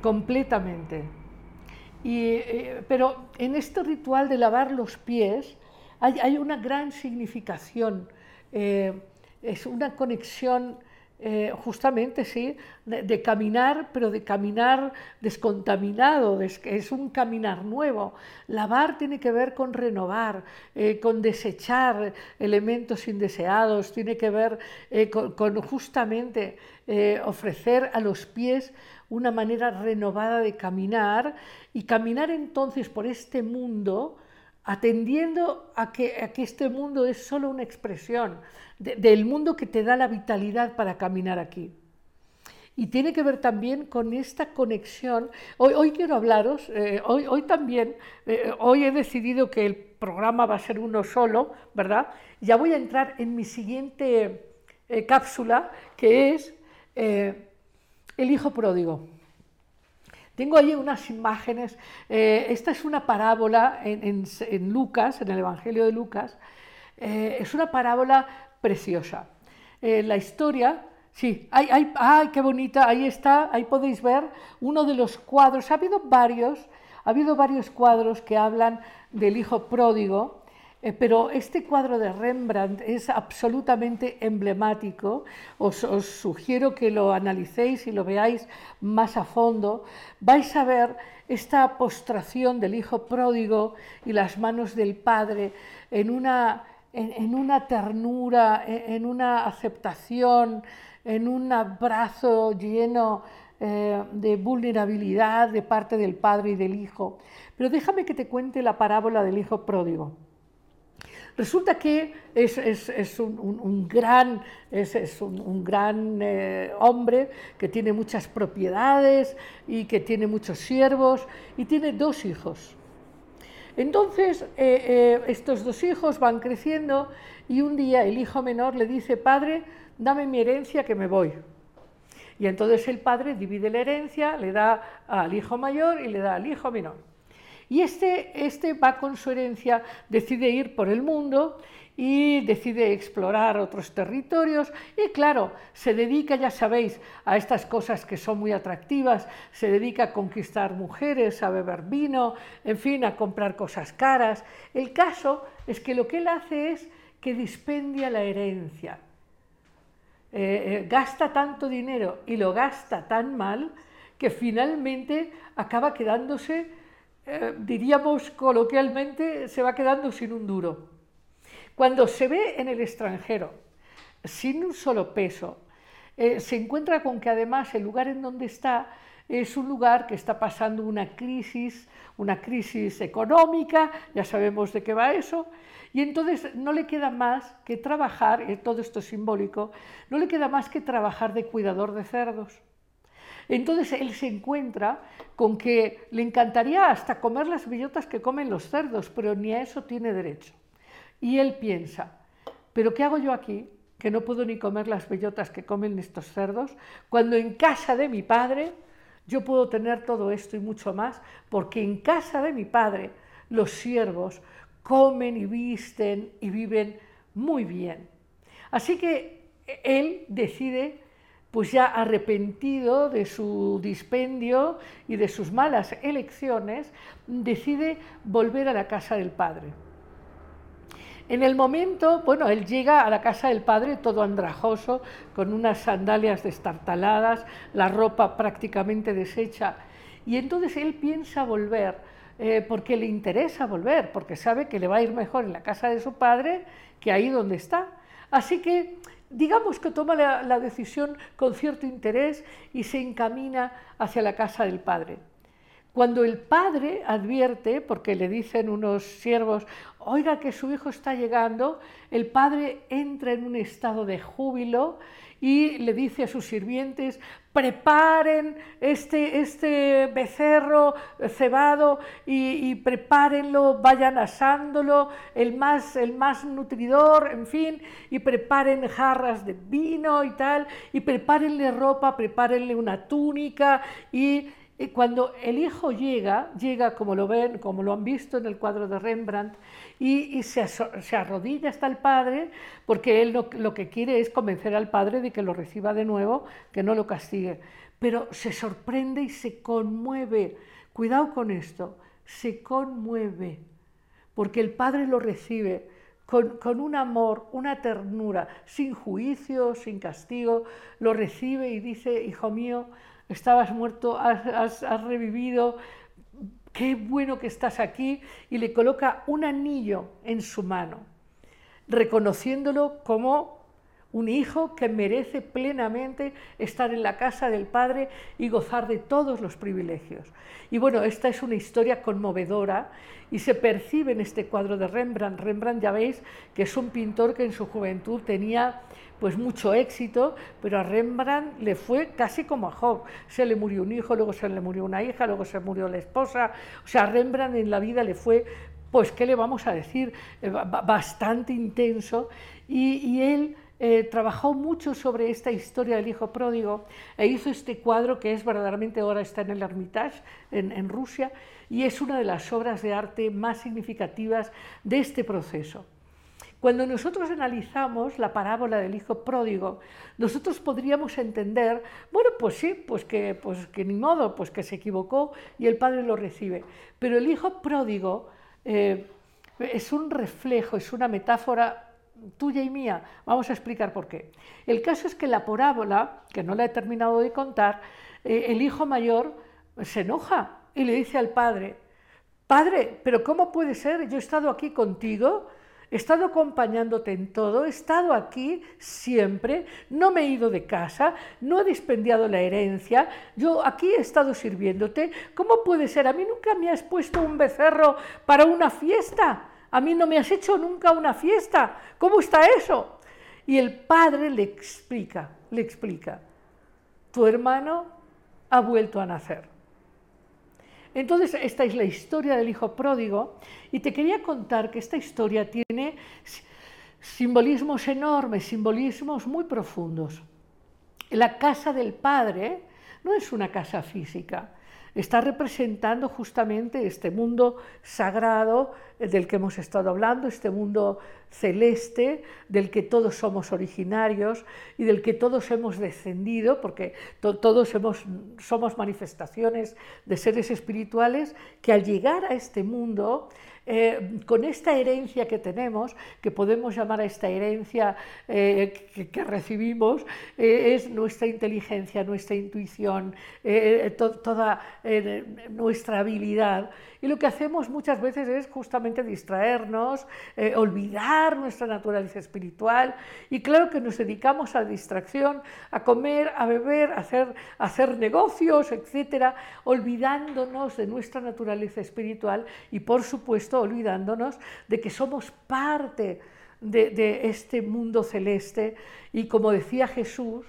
completamente. Eh, pero en este ritual de lavar los pies hay, una gran significación, es una conexión eh, justamente, sí, de, caminar, pero de caminar descontaminado, es un caminar nuevo. Lavar tiene que ver con renovar, eh, con desechar elementos indeseados, tiene que ver eh, con, justamente ofrecer a los pies una manera renovada de caminar y caminar entonces por este mundo atendiendo a que, este mundo es solo una expresión del mundo que te da la vitalidad para caminar aquí. Y tiene que ver también con esta conexión. Hoy, hoy quiero hablaros, eh, hoy, hoy, también, eh, hoy he decidido que el programa va a ser uno solo, ¿verdad? Ya voy a entrar en mi siguiente eh, cápsula, que es el hijo pródigo. Tengo allí unas imágenes. Eh, esta es una parábola en, Lucas, en el Evangelio de Lucas. Eh, es una parábola preciosa. Eh, la historia, sí, ¡ay, qué bonita! Ahí está, ahí podéis ver uno de los cuadros. Ha habido varios, ha habido varios cuadros que hablan del hijo pródigo. Eh, pero este cuadro de Rembrandt es absolutamente emblemático. Os, sugiero que lo analicéis y lo veáis más a fondo. Vais a ver esta postración del hijo pródigo y las manos del padre en una, en, una ternura, en, una aceptación, en un abrazo lleno eh, de vulnerabilidad de parte del padre y del hijo. Pero déjame que te cuente la parábola del hijo pródigo. Resulta que es, un, gran, es, un, gran eh, hombre que tiene muchas propiedades y que tiene muchos siervos y tiene dos hijos. Entonces, eh, eh, estos dos hijos van creciendo y un día el hijo menor le dice, padre, dame mi herencia que me voy. Y entonces el padre divide la herencia, le da al hijo mayor y le da al hijo menor. Y este, este va con su herencia, decide ir por el mundo y decide explorar otros territorios y claro, se dedica, ya sabéis, a estas cosas que son muy atractivas, se dedica a conquistar mujeres, a beber vino, en fin, a comprar cosas caras. El caso es que lo que él hace es que dispendia la herencia. Eh, eh, gasta tanto dinero y lo gasta tan mal que finalmente acaba quedándose eh, diríamos coloquialmente, se va quedando sin un duro. Cuando se ve en el extranjero, sin un solo peso, eh, se encuentra con que además el lugar en donde está es un lugar que está pasando una crisis, una crisis económica, ya sabemos de qué va eso, y entonces no le queda más que trabajar, todo esto es simbólico, no le queda más que trabajar de cuidador de cerdos. Entonces él se encuentra con que le encantaría hasta comer las bellotas que comen los cerdos, pero ni a eso tiene derecho. Y él piensa, ¿pero qué hago yo aquí? Que no puedo ni comer las bellotas que comen estos cerdos, cuando en casa de mi padre yo puedo tener todo esto y mucho más, porque en casa de mi padre los siervos comen y visten y viven muy bien. Así que él decide, pues ya arrepentido de su dispendio y de sus malas elecciones, decide volver a la casa del padre. En el momento, bueno, él llega a la casa del padre todo andrajoso, con unas sandalias destartaladas, la ropa prácticamente deshecha, y entonces él piensa volver, eh, porque le interesa volver, porque sabe que le va a ir mejor en la casa de su padre que ahí donde está. Así que digamos que toma la, decisión con cierto interés y se encamina hacia la casa del padre. Cuando el padre advierte, porque le dicen unos siervos, oiga que su hijo está llegando, el padre entra en un estado de júbilo y le dice a sus sirvientes, preparen este, este becerro cebado y, prepárenlo, vayan asándolo, el más, el más nutridor, en fin, y preparen jarras de vino y tal, y prepárenle ropa, prepárenle una túnica y y cuando el hijo llega, llega como lo ven, como lo han visto en el cuadro de Rembrandt, y, se, arrodilla hasta el padre, porque él lo, que quiere es convencer al padre de que lo reciba de nuevo, que no lo castigue. Pero se sorprende y se conmueve. Cuidado con esto, se conmueve, porque el padre lo recibe con, con, un amor, una ternura, sin juicio, sin castigo, lo recibe y dice, hijo mío, estabas muerto, has, revivido, qué bueno que estás aquí, y le coloca un anillo en su mano, reconociéndolo como un hijo que merece plenamente estar en la casa del Padre y gozar de todos los privilegios. Y bueno, esta es una historia conmovedora y se percibe en este cuadro de Rembrandt. Rembrandt ya veis que es un pintor que en su juventud tenía pues mucho éxito, pero a Rembrandt le fue casi como a Job. Se le murió un hijo, luego se le murió una hija, luego se murió la esposa. O sea, a Rembrandt en la vida le fue, pues, ¿qué le vamos a decir? Eh, bastante intenso. Y, él eh, trabajó mucho sobre esta historia del hijo pródigo e hizo este cuadro que es verdaderamente ahora está en el Hermitage, en, Rusia, y es una de las obras de arte más significativas de este proceso. Cuando nosotros analizamos la parábola del hijo pródigo, nosotros podríamos entender, bueno, pues sí, pues que, pues que ni modo, pues que se equivocó y el padre lo recibe. Pero el hijo pródigo eh, es un reflejo, es una metáfora tuya y mía. Vamos a explicar por qué. El caso es que la parábola, que no la he terminado de contar, eh, el hijo mayor se enoja y le dice al padre, Padre, pero ¿cómo puede ser? Yo he estado aquí contigo he estado acompañándote en todo, he estado aquí siempre, no me he ido de casa, no he dispendiado la herencia, yo aquí he estado sirviéndote. ¿Cómo puede ser? A mí nunca me has puesto un becerro para una fiesta, a mí no me has hecho nunca una fiesta. ¿Cómo está eso? Y el padre le explica, le explica, tu hermano ha vuelto a nacer. Entonces, esta es la historia del hijo pródigo y te quería contar que esta historia tiene simbolismos enormes, simbolismos muy profundos. La casa del Padre no es una casa física, está representando justamente este mundo sagrado del que hemos estado hablando, este mundo celeste del que todos somos originarios y del que todos hemos descendido, porque todos somos manifestaciones de seres espirituales que al llegar a este mundo eh, con esta herencia que tenemos, que podemos llamar a esta herencia eh, que, recibimos, eh, es nuestra inteligencia, nuestra intuición, toda nuestra habilidad. Y lo que hacemos muchas veces es justamente distraernos, olvidar nuestra naturaleza espiritual. Y claro que nos dedicamos a la distracción, a comer, a beber, a hacer, hacer negocios, etcétera, olvidándonos de nuestra naturaleza espiritual y por supuesto olvidándonos de que somos parte de, este mundo celeste. Y como decía Jesús,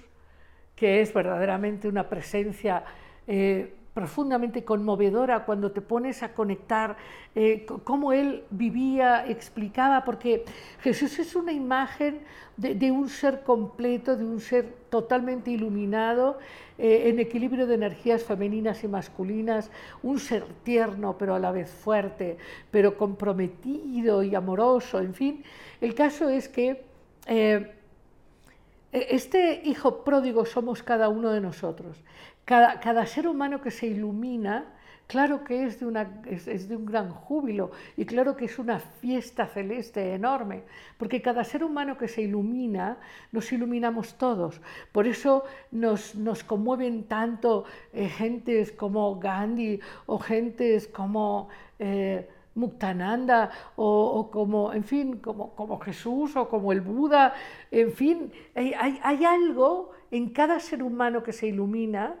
que es verdaderamente una presencia eh, profundamente conmovedora cuando te pones a conectar eh, cómo él vivía, explicaba, porque Jesús es una imagen de, un ser completo, de un ser totalmente iluminado, eh, en equilibrio de energías femeninas y masculinas, un ser tierno pero a la vez fuerte, pero comprometido y amoroso, en fin. El caso es que eh, este hijo pródigo somos cada uno de nosotros. Cada, ser humano que se ilumina, claro que es de, una, es, de, un gran júbilo y claro que es una fiesta celeste enorme, porque cada ser humano que se ilumina, nos iluminamos todos. Por eso nos, nos conmueven tanto eh, gentes como Gandhi o gentes como... Eh, Muktananda o, como, en fin, como, como, Jesús o como el Buda, en fin, hay, hay algo en cada ser humano que se ilumina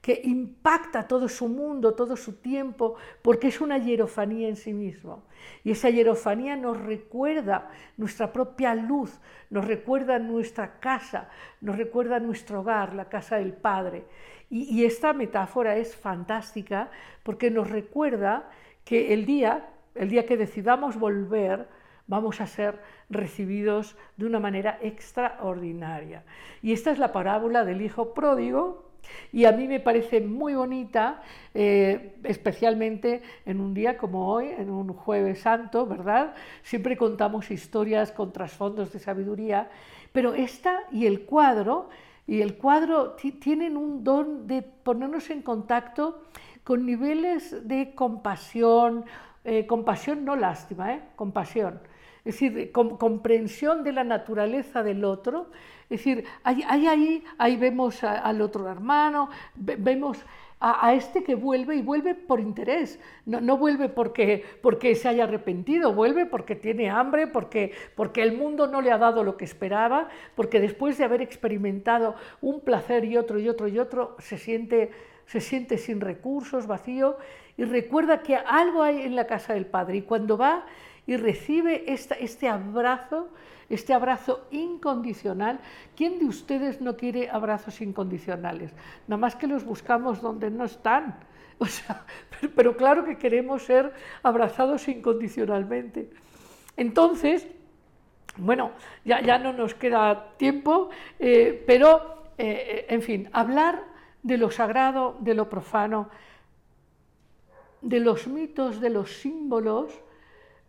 que impacta todo su mundo, todo su tiempo, porque es una hierofanía en sí mismo. Y esa hierofanía nos recuerda nuestra propia luz, nos recuerda nuestra casa, nos recuerda nuestro hogar, la casa del Padre. Y, esta metáfora es fantástica porque nos recuerda que el día, el día que decidamos volver, vamos a ser recibidos de una manera extraordinaria. Y esta es la parábola del hijo pródigo y a mí me parece muy bonita, eh, especialmente en un día como hoy, en un jueves santo, ¿verdad? Siempre contamos historias con trasfondos de sabiduría, pero esta y el cuadro, y el cuadro tienen un don de ponernos en contacto con niveles de compasión, eh, compasión no lástima, ¿eh? compasión, es decir, comprensión de la naturaleza del otro, es decir, ahí, ahí, ahí vemos al otro hermano, vemos a, este que vuelve y vuelve por interés, no, no vuelve porque, porque, se haya arrepentido, vuelve porque tiene hambre, porque, porque el mundo no le ha dado lo que esperaba, porque después de haber experimentado un placer y otro y otro y otro, se siente, se siente sin recursos, vacío, y recuerda que algo hay en la casa del Padre, y cuando va y recibe este abrazo, este abrazo incondicional. ¿Quién de ustedes no quiere abrazos incondicionales? Nada más que los buscamos donde no están. Pero, claro que queremos ser abrazados incondicionalmente. Entonces, bueno, ya, ya no nos queda tiempo, eh, pero, eh, en fin, hablar de lo sagrado, de lo profano, de los mitos, de los símbolos,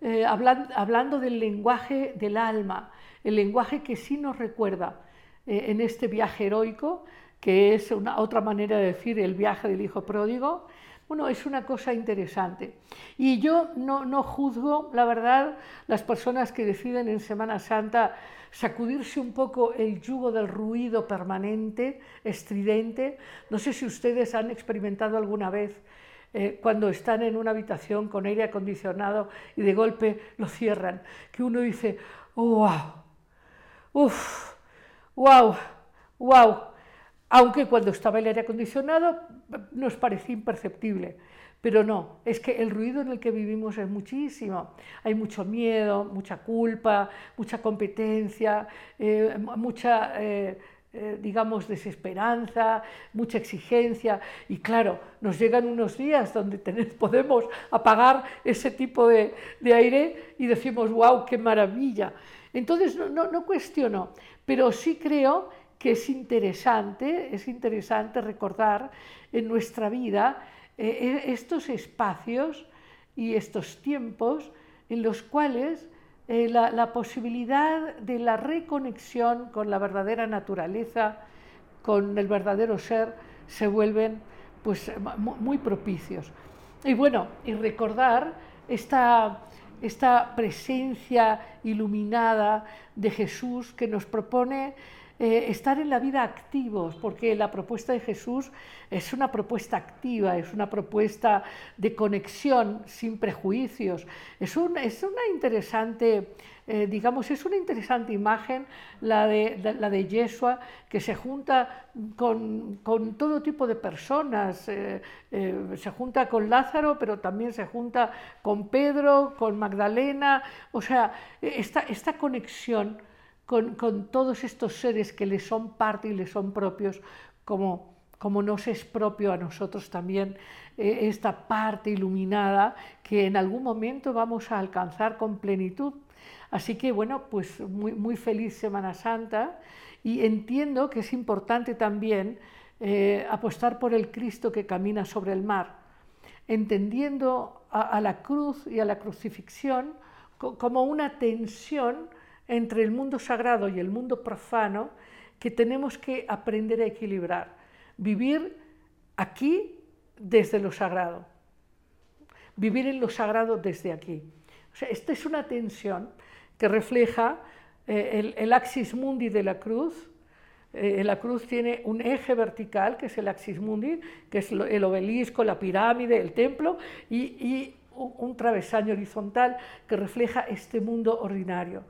eh, hablando, del lenguaje del alma, el lenguaje que sí nos recuerda eh, en este viaje heroico, que es una, otra manera de decir el viaje del hijo pródigo, bueno, es una cosa interesante. Y yo no, no, juzgo, la verdad, las personas que deciden en Semana Santa sacudirse un poco el yugo del ruido permanente, estridente. No sé si ustedes han experimentado alguna vez eh, cuando están en una habitación con aire acondicionado y de golpe lo cierran, que uno dice, wow, uff, wow, wow, aunque cuando estaba el aire acondicionado nos parecía imperceptible. Pero no, es que el ruido en el que vivimos es muchísimo. Hay mucho miedo, mucha culpa, mucha competencia, eh, mucha eh, eh, digamos, desesperanza, mucha exigencia y claro, nos llegan unos días donde podemos apagar ese tipo de, aire y decimos, wow, qué maravilla. Entonces, no, no, cuestiono, pero sí creo que es interesante, es interesante recordar en nuestra vida eh, e, estos espacios y estos tiempos en los cuales eh, la, posibilidad de la reconexión con la verdadera naturaleza, con el verdadero ser, se vuelven pues, muy propicios. Y bueno, y recordar esta, esta presencia iluminada de Jesús que nos propone eh, estar en la vida activos, porque la propuesta de Jesús es una propuesta activa, es una propuesta de conexión sin prejuicios. Es, es una interesante, eh, digamos, es una interesante imagen la de, la de Yeshua, que se junta con, con todo tipo de personas. Eh, se junta con Lázaro, pero también se junta con Pedro, con Magdalena. O sea, esta, esta conexión con, todos estos seres que le son parte y le son propios, como, como nos es propio a nosotros también eh, esta parte iluminada que en algún momento vamos a alcanzar con plenitud. Así que bueno, pues muy, muy feliz Semana Santa y entiendo que es importante también eh, apostar por el Cristo que camina sobre el mar, entendiendo a, la cruz y a la crucifixión como una tensión entre el mundo sagrado y el mundo profano que tenemos que aprender a equilibrar. Vivir aquí desde lo sagrado. Vivir en lo sagrado desde aquí. esta es una tensión que refleja eh, el, axis mundi de la cruz. Eh, la cruz tiene un eje vertical, que es el axis mundi, que es el obelisco, la pirámide, el templo, y, un travesaño horizontal que refleja este mundo ordinario.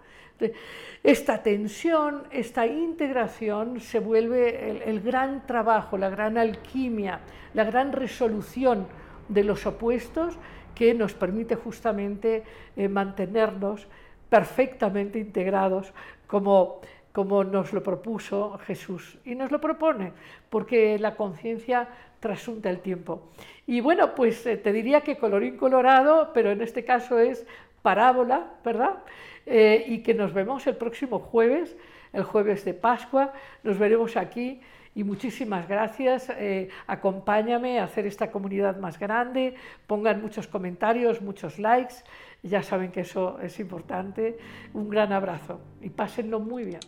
Esta tensión, esta integración se vuelve el, gran trabajo, la gran alquimia, la gran resolución de los opuestos que nos permite justamente eh, mantenernos perfectamente integrados como, como nos lo propuso Jesús. Y nos lo propone, porque la conciencia trasunta el tiempo. Y bueno, pues eh, te diría que colorín colorado, pero en este caso es parábola, ¿verdad? Eh, y que nos vemos el próximo jueves, el jueves de Pascua, nos veremos aquí y muchísimas gracias. Eh, acompáñame a hacer esta comunidad más grande, pongan muchos comentarios, muchos likes, ya saben que eso es importante. Un gran abrazo y pásenlo muy bien.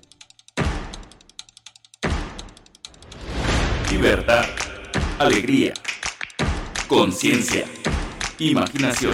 Libertad, alegría, conciencia, imaginación,